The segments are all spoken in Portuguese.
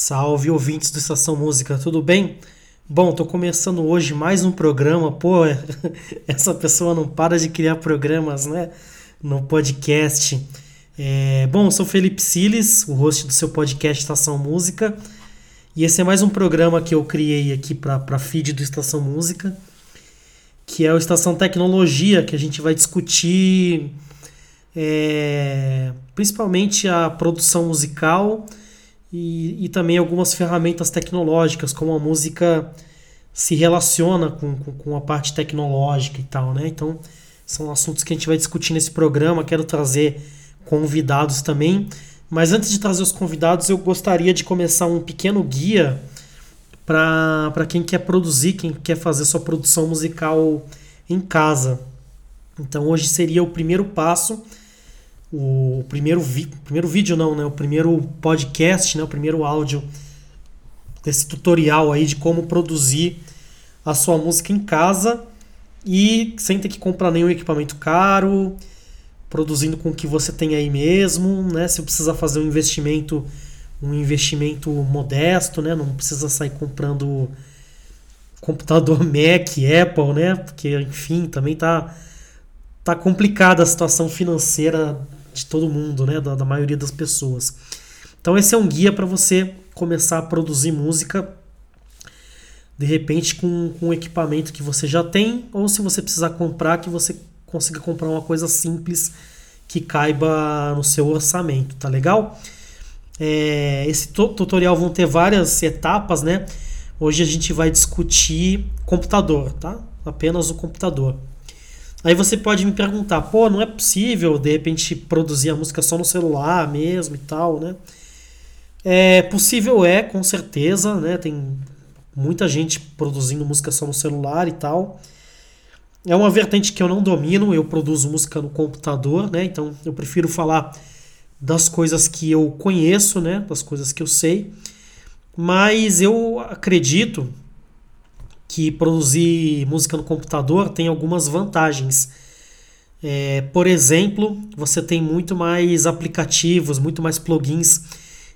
Salve ouvintes do Estação Música, tudo bem? Bom, tô começando hoje mais um programa. Pô, essa pessoa não para de criar programas, né? No podcast. É, bom, sou Felipe Siles, o host do seu podcast Estação Música. E esse é mais um programa que eu criei aqui para feed do Estação Música, que é o Estação Tecnologia, que a gente vai discutir é, principalmente a produção musical e, e também algumas ferramentas tecnológicas, como a música se relaciona com, com, com, a parte tecnológica e tal, né? Então, são assuntos que a gente vai discutir nesse programa. Quero trazer convidados também. Mas antes de trazer os convidados, eu gostaria de começar um pequeno guia para quem quer produzir, quem quer fazer sua produção musical em casa. Então, hoje seria o primeiro passo o primeiro, vi primeiro vídeo não, né? O primeiro podcast, né? O primeiro áudio desse tutorial aí de como produzir a sua música em casa e sem ter que comprar nenhum equipamento caro, produzindo com o que você tem aí mesmo, né? Se precisar fazer um investimento, um investimento modesto, né? Não precisa sair comprando computador Mac, Apple, né? Porque enfim, também tá tá complicada a situação financeira de todo mundo, né? Da, da maioria das pessoas. Então esse é um guia para você começar a produzir música de repente com, com um equipamento que você já tem, ou se você precisar comprar, que você consiga comprar uma coisa simples que caiba no seu orçamento, tá legal? É, esse tutorial vão ter várias etapas, né? Hoje a gente vai discutir computador, tá? Apenas o computador. Aí você pode me perguntar, pô, não é possível de repente produzir a música só no celular mesmo e tal, né? É possível é, com certeza, né? Tem muita gente produzindo música só no celular e tal. É uma vertente que eu não domino, eu produzo música no computador, né? Então eu prefiro falar das coisas que eu conheço, né? Das coisas que eu sei. Mas eu acredito que produzir música no computador tem algumas vantagens. É, por exemplo, você tem muito mais aplicativos, muito mais plugins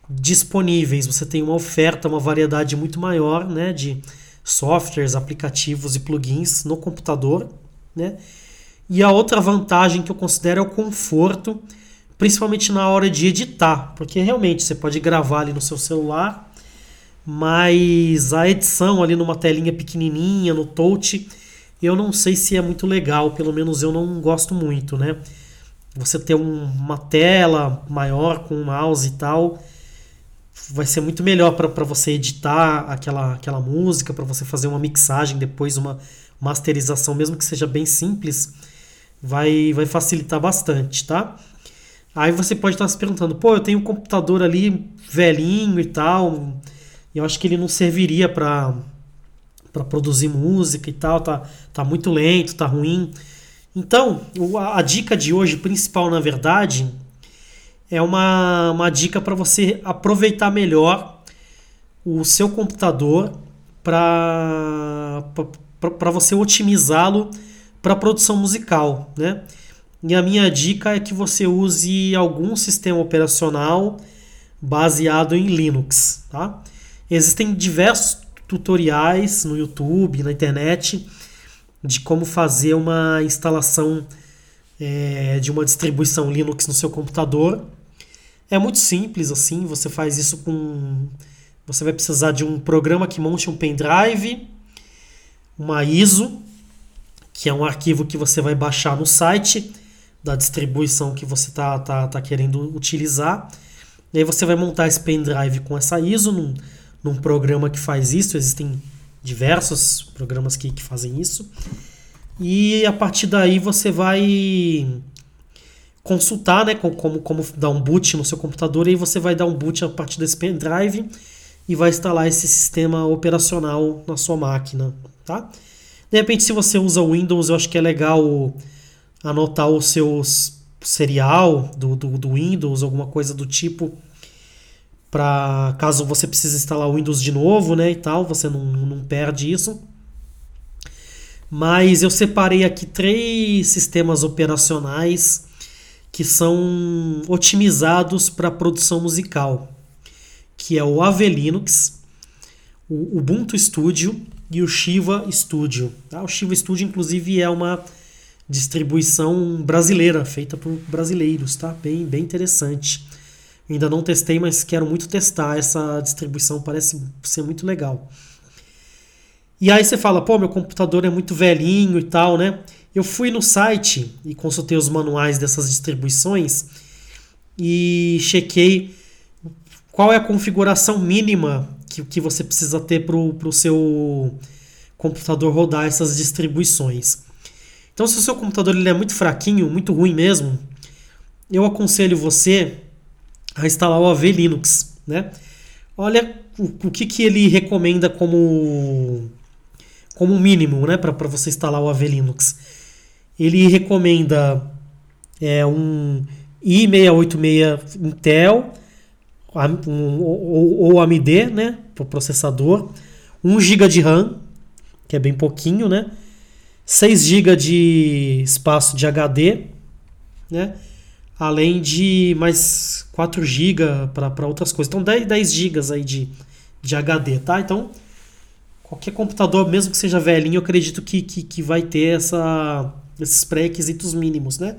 disponíveis. Você tem uma oferta, uma variedade muito maior né, de softwares, aplicativos e plugins no computador. Né? E a outra vantagem que eu considero é o conforto, principalmente na hora de editar, porque realmente você pode gravar ali no seu celular mas a edição ali numa telinha pequenininha, no touch, eu não sei se é muito legal, pelo menos eu não gosto muito, né? Você ter um, uma tela maior com um mouse e tal, vai ser muito melhor para você editar aquela, aquela música, para você fazer uma mixagem, depois uma masterização, mesmo que seja bem simples, vai, vai facilitar bastante, tá? Aí você pode estar se perguntando, pô, eu tenho um computador ali velhinho e tal, eu acho que ele não serviria para para produzir música e tal, tá, tá muito lento, tá ruim. Então, a, a dica de hoje principal, na verdade, é uma, uma dica para você aproveitar melhor o seu computador para você otimizá-lo para produção musical, né? E a minha dica é que você use algum sistema operacional baseado em Linux, tá? Existem diversos tutoriais no YouTube, na internet, de como fazer uma instalação é, de uma distribuição Linux no seu computador. É muito simples assim, você faz isso com. Você vai precisar de um programa que monte um pendrive, uma ISO, que é um arquivo que você vai baixar no site da distribuição que você está tá, tá querendo utilizar. E aí você vai montar esse pendrive com essa ISO num, num programa que faz isso, existem diversos programas que, que fazem isso. E a partir daí você vai consultar né, como, como dar um boot no seu computador, e aí você vai dar um boot a partir desse pendrive e vai instalar esse sistema operacional na sua máquina. Tá? De repente, se você usa Windows, eu acho que é legal anotar o seu serial do, do, do Windows, alguma coisa do tipo para caso você precise instalar o Windows de novo, né, e tal, você não, não perde isso. Mas eu separei aqui três sistemas operacionais que são otimizados para produção musical, que é o AV Linux, o Ubuntu Studio e o Shiva Studio. Tá? O Shiva Studio, inclusive, é uma distribuição brasileira, feita por brasileiros, tá? Bem, bem interessante. Ainda não testei, mas quero muito testar essa distribuição, parece ser muito legal. E aí você fala, pô, meu computador é muito velhinho e tal, né? Eu fui no site e consultei os manuais dessas distribuições e chequei qual é a configuração mínima que, que você precisa ter para o seu computador rodar essas distribuições. Então, se o seu computador ele é muito fraquinho, muito ruim mesmo, eu aconselho você a instalar o AV Linux, né? Olha o, o que, que ele recomenda como como mínimo, né, para você instalar o AV Linux. Ele recomenda é, um i686 Intel um, ou, ou AMD, né, para o processador, 1 GB de RAM, que é bem pouquinho, né, 6 GB de espaço de HD, né, além de mais 4 GB para outras coisas. Então 10, 10 GB aí de, de HD, tá? Então qualquer computador, mesmo que seja velhinho, eu acredito que, que, que vai ter essa, esses pré-requisitos mínimos, né?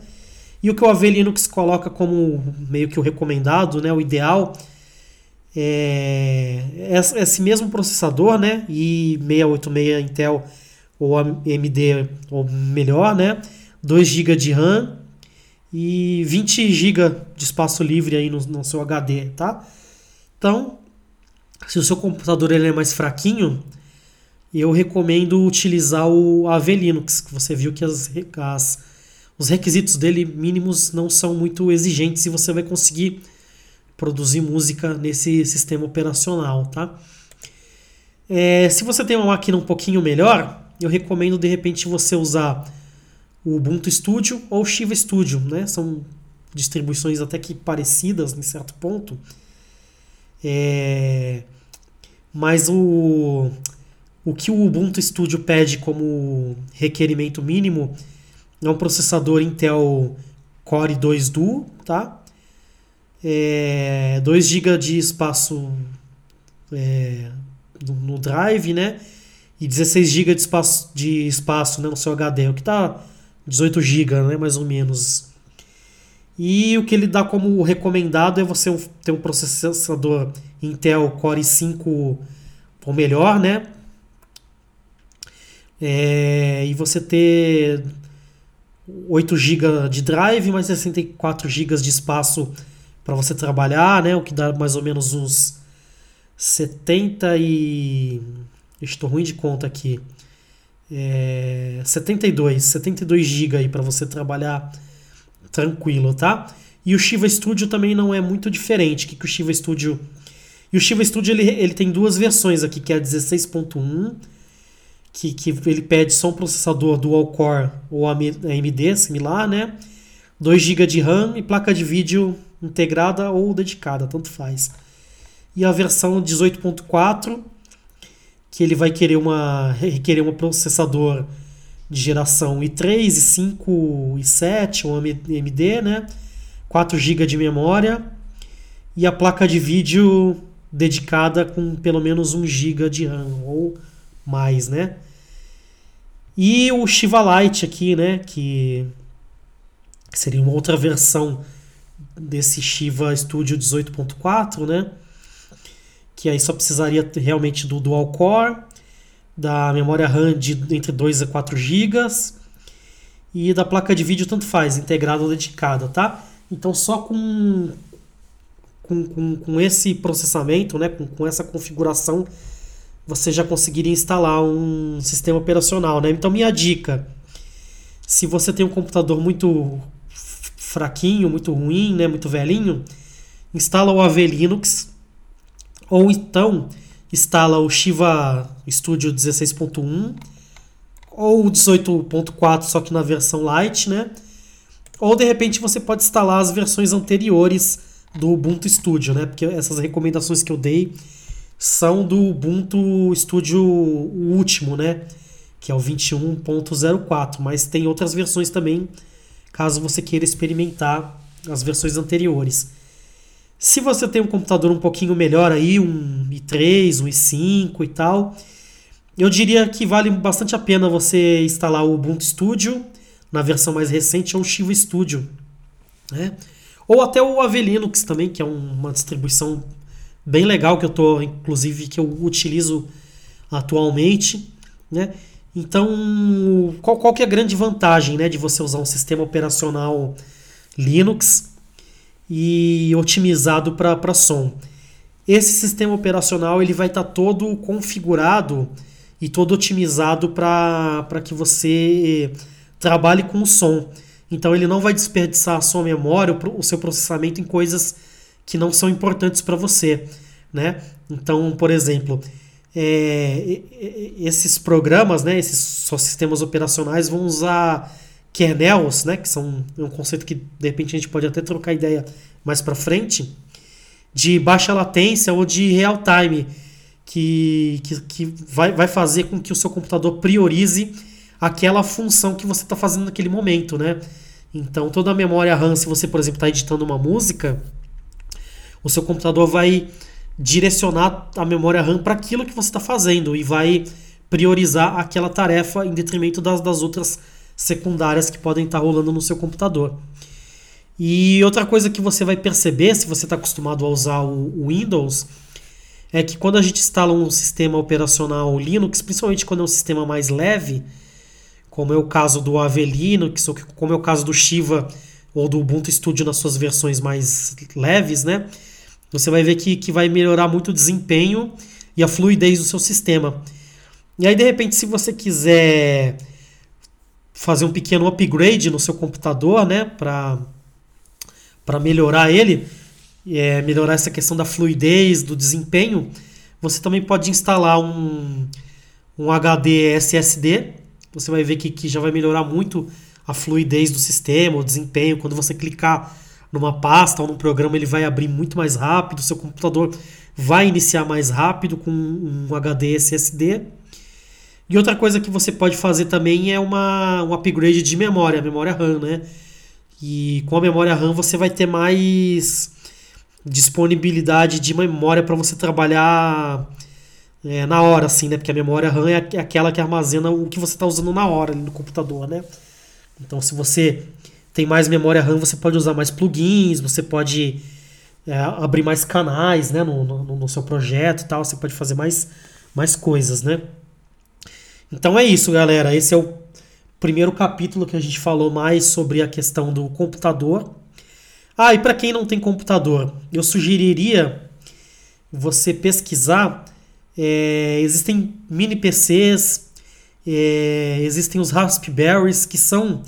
E o que o AV Linux coloca como meio que o recomendado, né, o ideal, é esse mesmo processador, né, i686 Intel ou AMD ou melhor, né, 2 GB de RAM e 20 GB de espaço livre aí no, no seu HD, tá? Então, se o seu computador ele é mais fraquinho, eu recomendo utilizar o AV Linux, que você viu que as, as os requisitos dele mínimos não são muito exigentes e você vai conseguir produzir música nesse sistema operacional, tá? É, se você tem uma máquina um pouquinho melhor, eu recomendo de repente você usar o Ubuntu Studio ou o Shiva Studio, né? São distribuições até que parecidas em certo ponto. É, mas o, o que o Ubuntu Studio pede como requerimento mínimo é um processador Intel Core 2 Duo, tá? É, 2 GB de espaço é, no, drive, né? E 16 GB de espaço, de espaço né, no seu HD, o que tá 18 GB, né, mais ou menos. E o que ele dá como recomendado é você ter um processador Intel Core 5 ou melhor, né? É, e você ter 8 GB de drive, mais 64 GB de espaço para você trabalhar, né? O que dá mais ou menos uns 70 e estou ruim de conta aqui. É, 72, 72 GB aí para você trabalhar tranquilo, tá? E o Shiva Studio também não é muito diferente. Que que o Shiva Studio e o Shiva Studio ele, ele tem duas versões aqui, que é a 16.1 que, que ele pede só um processador dual core ou AMD similar, né? 2 GB de RAM e placa de vídeo integrada ou dedicada, tanto faz. E a versão 18.4, que ele vai querer uma requerer um processador de geração i3, i5, i7 ou AMD, né? 4 GB de memória e a placa de vídeo dedicada com pelo menos 1 GB de RAM ou mais, né? E o Shiva Lite aqui, né, que seria uma outra versão desse Shiva Studio 18.4, né? Que aí só precisaria realmente do dual core, da memória RAM de entre 2 a 4 GB e da placa de vídeo tanto faz, integrada ou dedicada, tá? Então só com com, com, com esse processamento, né, com, com essa configuração você já conseguiria instalar um sistema operacional, né? Então minha dica, se você tem um computador muito fraquinho, muito ruim, né, muito velhinho, instala o AV Linux ou então instala o Shiva Studio 16.1 ou o 18.4 só que na versão light, né? Ou de repente você pode instalar as versões anteriores do Ubuntu Studio, né? Porque essas recomendações que eu dei são do Ubuntu Studio último, né? Que é o 21.04, mas tem outras versões também, caso você queira experimentar as versões anteriores. Se você tem um computador um pouquinho melhor aí, um i3, um i5 e tal, eu diria que vale bastante a pena você instalar o Ubuntu Studio na versão mais recente ou o Shiva Studio, né? Ou até o Ave Linux também, que é uma distribuição bem legal que eu tô, inclusive, que eu utilizo atualmente, né? Então, qual, qual que é a grande vantagem, né, de você usar um sistema operacional Linux e otimizado para som? Esse sistema operacional ele vai estar tá todo configurado e todo otimizado para que você trabalhe com o som. Então ele não vai desperdiçar a sua memória, o seu processamento em coisas que não são importantes para você, né? Então, por exemplo, é, esses programas, né, esses sistemas operacionais vão usar kernels, né, que são é um conceito que de repente a gente pode até trocar ideia mais para frente, de baixa latência ou de real time, que, que, que vai, vai fazer com que o seu computador priorize aquela função que você está fazendo naquele momento, né? Então toda a memória RAM, se você por exemplo está editando uma música, o seu computador vai direcionar a memória RAM para aquilo que você está fazendo e vai priorizar aquela tarefa em detrimento das, das outras secundárias que podem estar tá rolando no seu computador. E outra coisa que você vai perceber, se você está acostumado a usar o, o, Windows, é que quando a gente instala um sistema operacional Linux, principalmente quando é um sistema mais leve, como é o caso do Ave Linux, ou como é o caso do Shiva ou do Ubuntu Studio nas suas versões mais leves, né? você vai ver que, que vai melhorar muito o desempenho e a fluidez do seu sistema. E aí, de repente, se você quiser fazer um pequeno upgrade no seu computador, né, para melhorar ele, é, melhorar essa questão da fluidez, do desempenho, você também pode instalar um, um HD SSD. Você vai ver que, que já vai melhorar muito a fluidez do sistema, o desempenho. Quando você clicar numa pasta ou num programa, ele vai abrir muito mais rápido, seu computador vai iniciar mais rápido com um HD SSD. E outra coisa que você pode fazer também é uma, um upgrade de memória, memória RAM, né? E com a memória RAM você vai ter mais disponibilidade de memória para você trabalhar é, na hora, assim, né? Porque a memória RAM é, é aquela que armazena o que você está usando na hora no computador, né? Então, se você tem mais memória RAM, você pode usar mais plugins, você pode é, abrir mais canais né, no, no, no, seu projeto e tal, você pode fazer mais, mais coisas, né? Então é isso, galera. Esse é o primeiro capítulo que a gente falou mais sobre a questão do computador. Ah, e para quem não tem computador, eu sugeriria você pesquisar. É, existem mini PCs, é, existem os Raspberries que são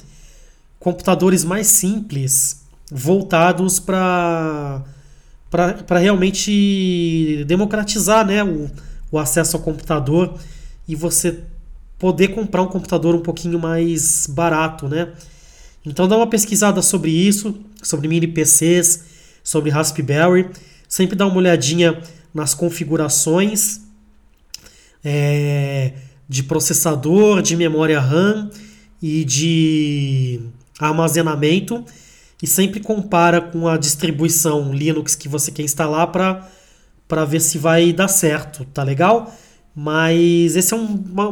computadores mais simples, voltados para para realmente democratizar né, o, o acesso ao computador e você poder comprar um computador um pouquinho mais barato, né? Então dá uma pesquisada sobre isso, sobre mini PCs, sobre Raspberry. Sempre dá uma olhadinha nas configurações é, de processador, de memória RAM e de armazenamento e sempre compara com a distribuição Linux que você quer instalar para ver se vai dar certo, tá legal? Mas esse é um, uma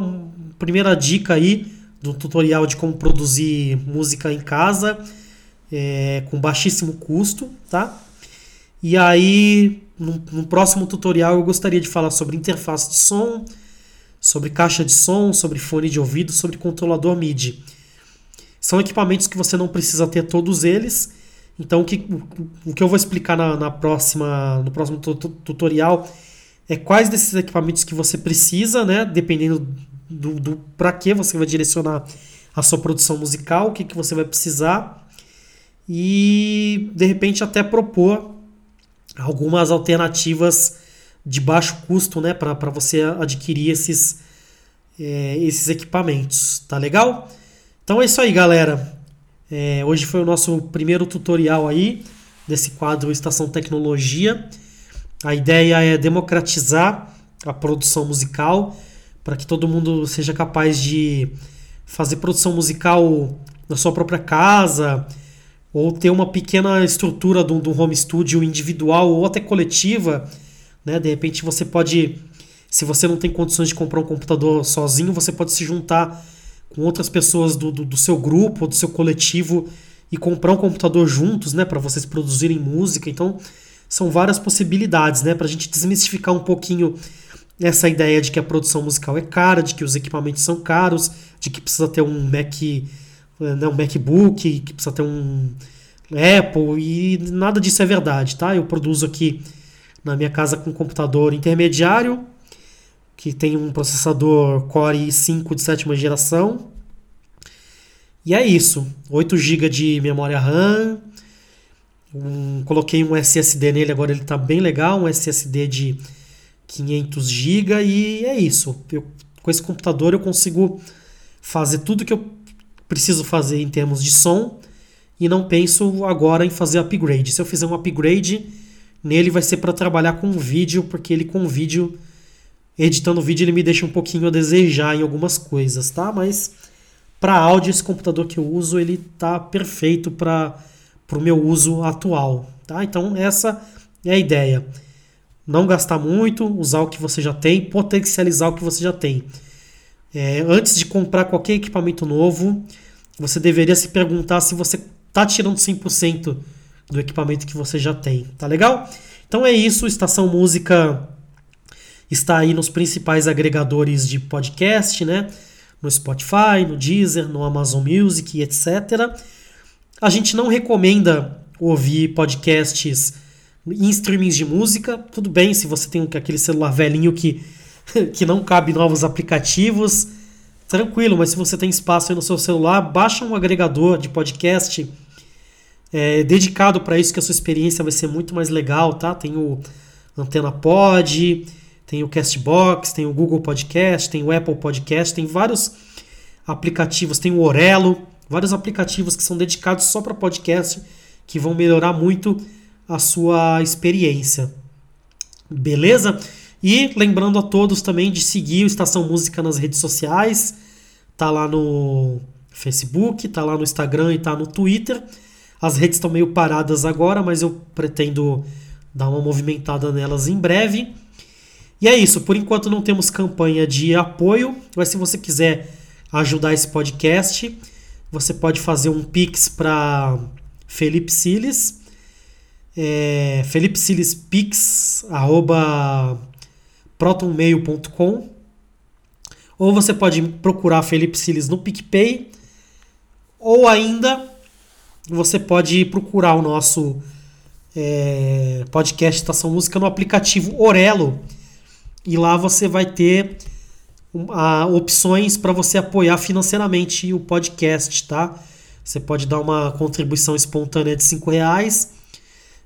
primeira dica aí do tutorial de como produzir música em casa é, com baixíssimo custo, tá? E aí, no, no, próximo tutorial, eu gostaria de falar sobre interface de som, sobre caixa de som, sobre fone de ouvido, sobre controlador MIDI. São equipamentos que você não precisa ter todos eles. Então o que, o, que eu vou explicar na, na próxima, no próximo tutorial é quais desses equipamentos que você precisa, né? Dependendo do, do para que você vai direcionar a sua produção musical, o que, que você vai precisar. E de repente até propor algumas alternativas de baixo custo, né? Para você adquirir esses, é, esses equipamentos. Tá legal? Então é isso aí, galera. É, hoje foi o nosso primeiro tutorial aí desse quadro Estação Tecnologia. A ideia é democratizar a produção musical para que todo mundo seja capaz de fazer produção musical na sua própria casa, ou ter uma pequena estrutura do, do home studio individual ou até coletiva, né? De repente você pode, se você não tem condições de comprar um computador sozinho, você pode se juntar com outras pessoas do, do, do seu grupo, do seu coletivo e comprar um computador juntos, né? Para vocês produzirem música. Então, são várias possibilidades, né? Para a gente desmistificar um pouquinho essa ideia de que a produção musical é cara, de que os equipamentos são caros, de que precisa ter um Mac né, um MacBook, que precisa ter um Apple, e nada disso é verdade, tá? Eu produzo aqui na minha casa com um computador intermediário, que tem um processador Core i5 de sétima geração. E é isso, 8 GB de memória RAM, um, coloquei um SSD nele, agora ele está bem legal, um SSD de 500 GB e é isso. Eu, com esse computador eu consigo fazer tudo que eu preciso fazer em termos de som e não penso agora em fazer upgrade. Se eu fizer um upgrade, nele vai ser para trabalhar com vídeo, porque ele com vídeo, editando vídeo, ele me deixa um pouquinho a desejar em algumas coisas, tá? Mas para áudio, esse computador que eu uso, ele tá perfeito para o meu uso atual, tá? Então essa é a ideia. Não gastar muito, usar o que você já tem, potencializar o que você já tem. É, antes de comprar qualquer equipamento novo, você deveria se perguntar se você está tirando 100% do equipamento que você já tem. Tá legal? Então é isso. Estação Música está aí nos principais agregadores de podcast, né? No Spotify, no Deezer, no Amazon Music, etc. A gente não recomenda ouvir podcasts em streamings de música. Tudo bem se você tem aquele celular velhinho que que não cabe novos aplicativos, tranquilo, mas se você tem espaço aí no seu celular, baixa um agregador de podcast é, dedicado para isso, que a sua experiência vai ser muito mais legal, tá? Tem o Antena Pod, tem o Castbox, tem o Google Podcast, tem o Apple Podcast, tem vários aplicativos, tem o Orelo, vários aplicativos que são dedicados só para podcast, que vão melhorar muito a sua experiência. Beleza? E lembrando a todos também de seguir o Estação Música nas redes sociais. Tá lá no Facebook, tá lá no Instagram e tá no Twitter. As redes estão meio paradas agora, mas eu pretendo dar uma movimentada nelas em breve. E é isso, por enquanto não temos campanha de apoio, mas se você quiser ajudar esse podcast, você pode fazer um pix para Felipe Siles, é, Felipe arroba protonmail.com ou você pode procurar Felipe Siles no PicPay. Ou ainda você pode procurar o nosso é, podcast Estação Música no aplicativo Orelo. E lá você vai ter a, opções para você apoiar financeiramente o podcast, tá? Você pode dar uma contribuição espontânea de 5 reais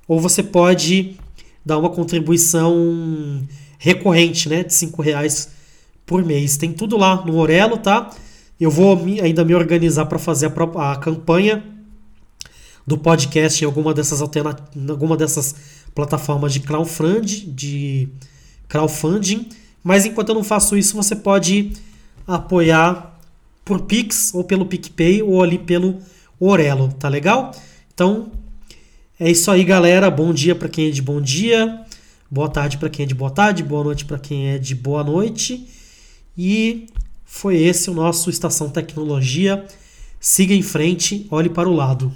ou você pode dar uma contribuição recorrente, né, de cinco reais por mês. Tem tudo lá no Orelo, tá? Eu vou me, ainda me organizar para fazer a, a, campanha do podcast em alguma dessas em alguma dessas plataformas de crowdfunding, de crowdfunding. Mas enquanto eu não faço isso, você pode apoiar por Pix ou pelo PicPay ou ali pelo Orelo, tá legal? Então é isso aí, galera. Bom dia para quem é de bom dia. Boa tarde para quem é de boa tarde, boa noite para quem é de boa noite. E foi esse o nosso Estação Tecnologia. Siga em frente, olhe para o lado.